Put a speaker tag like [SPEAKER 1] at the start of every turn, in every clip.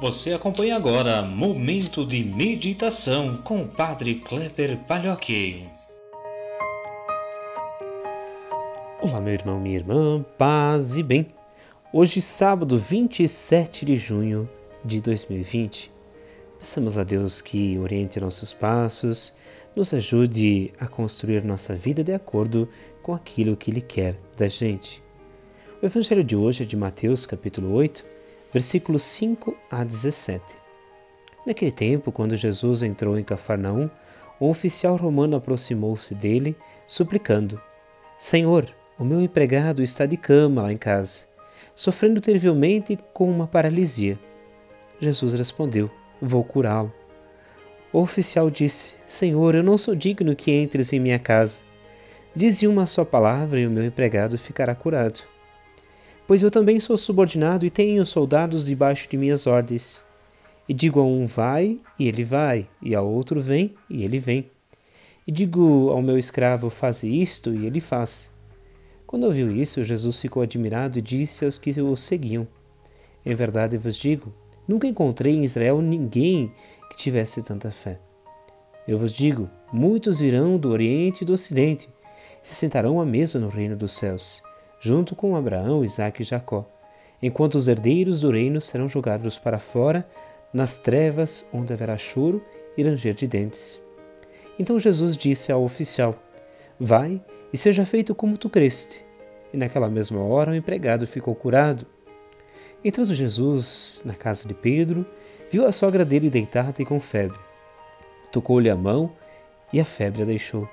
[SPEAKER 1] Você acompanha agora Momento de Meditação com o Padre Kleber Palhoque.
[SPEAKER 2] Olá, meu irmão, minha irmã, paz e bem. Hoje, sábado 27 de junho de 2020, peçamos a Deus que oriente nossos passos, nos ajude a construir nossa vida de acordo com aquilo que Ele quer da gente. O Evangelho de hoje é de Mateus, capítulo 8 versículos 5 a 17. Naquele tempo, quando Jesus entrou em Cafarnaum, um oficial romano aproximou-se dele, suplicando: Senhor, o meu empregado está de cama lá em casa, sofrendo terrivelmente com uma paralisia. Jesus respondeu: Vou curá-lo. O oficial disse: Senhor, eu não sou digno que entres em minha casa. Dize uma só palavra e o meu empregado ficará curado pois eu também sou subordinado e tenho soldados debaixo de minhas ordens. E digo a um vai, e ele vai, e ao outro vem, e ele vem. E digo ao meu escravo faze isto, e ele faz. Quando ouviu isso, Jesus ficou admirado e disse aos que o seguiam: Em verdade vos digo, nunca encontrei em Israel ninguém que tivesse tanta fé. Eu vos digo: muitos virão do Oriente e do Ocidente, se sentarão à mesa no reino dos céus junto com Abraão, Isaque e Jacó, enquanto os herdeiros do reino serão jogados para fora, nas trevas onde haverá choro e ranger de dentes. Então Jesus disse ao oficial: Vai e seja feito como tu creste. E naquela mesma hora o empregado ficou curado. Entrando Jesus na casa de Pedro, viu a sogra dele deitada e com febre. Tocou-lhe a mão e a febre a deixou.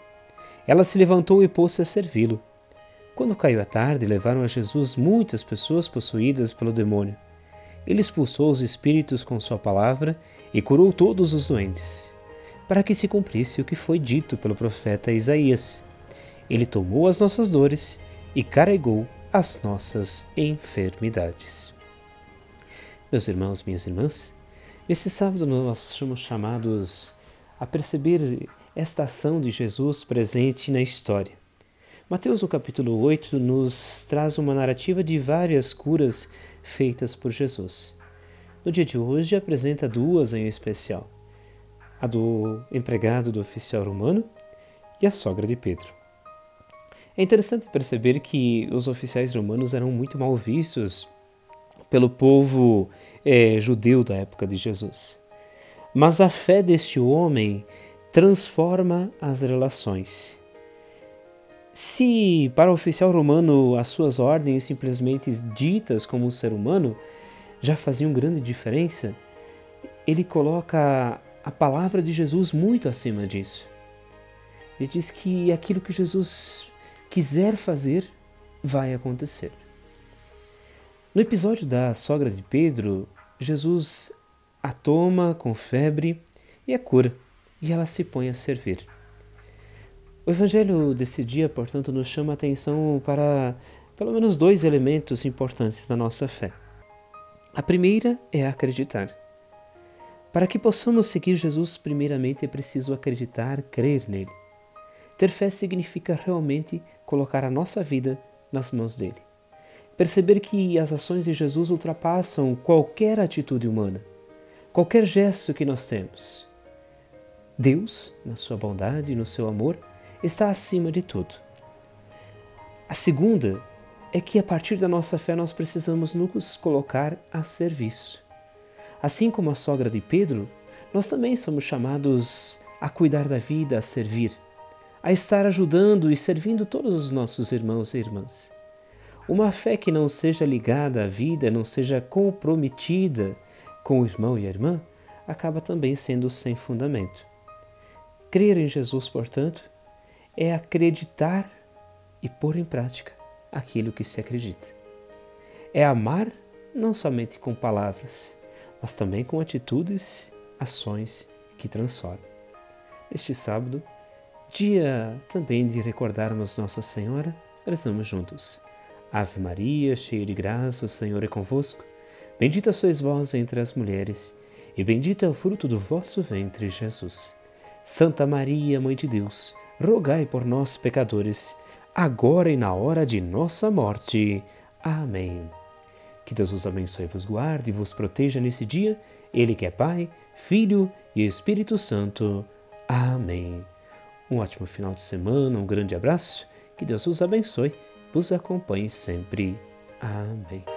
[SPEAKER 2] Ela se levantou e pôs-se a servi-lo. Quando caiu a tarde, levaram a Jesus muitas pessoas possuídas pelo demônio. Ele expulsou os espíritos com sua palavra e curou todos os doentes, para que se cumprisse o que foi dito pelo profeta Isaías. Ele tomou as nossas dores e carregou as nossas enfermidades. Meus irmãos, minhas irmãs, nesse sábado nós somos chamados a perceber esta ação de Jesus presente na história. Mateus, no capítulo 8, nos traz uma narrativa de várias curas feitas por Jesus. No dia de hoje, apresenta duas em especial: a do empregado do oficial romano e a sogra de Pedro. É interessante perceber que os oficiais romanos eram muito mal vistos pelo povo é, judeu da época de Jesus. Mas a fé deste homem transforma as relações se para o oficial romano as suas ordens simplesmente ditas como um ser humano já faziam grande diferença, ele coloca a palavra de Jesus muito acima disso. Ele diz que aquilo que Jesus quiser fazer vai acontecer. No episódio da sogra de Pedro, Jesus a toma com febre e a cura, e ela se põe a servir. O Evangelho desse dia, portanto, nos chama a atenção para pelo menos dois elementos importantes da nossa fé. A primeira é acreditar. Para que possamos seguir Jesus, primeiramente é preciso acreditar, crer nele. Ter fé significa realmente colocar a nossa vida nas mãos dele. Perceber que as ações de Jesus ultrapassam qualquer atitude humana, qualquer gesto que nós temos. Deus, na sua bondade e no seu amor, está acima de tudo. A segunda é que a partir da nossa fé nós precisamos nos colocar a serviço. Assim como a sogra de Pedro, nós também somos chamados a cuidar da vida, a servir, a estar ajudando e servindo todos os nossos irmãos e irmãs. Uma fé que não seja ligada à vida, não seja comprometida com o irmão e a irmã, acaba também sendo sem fundamento. Crer em Jesus, portanto, é acreditar e pôr em prática aquilo que se acredita. É amar não somente com palavras, mas também com atitudes, ações que transformam. Este sábado, dia também de recordarmos Nossa Senhora, rezamos juntos. Ave Maria, cheia de graça, o Senhor é convosco. Bendita sois vós entre as mulheres, e bendito é o fruto do vosso ventre, Jesus. Santa Maria, Mãe de Deus, rogai por nós, pecadores, agora e na hora de nossa morte. Amém. Que Deus vos abençoe, vos guarde e vos proteja nesse dia. Ele que é Pai, Filho e Espírito Santo. Amém. Um ótimo final de semana, um grande abraço. Que Deus vos abençoe, vos acompanhe sempre. Amém.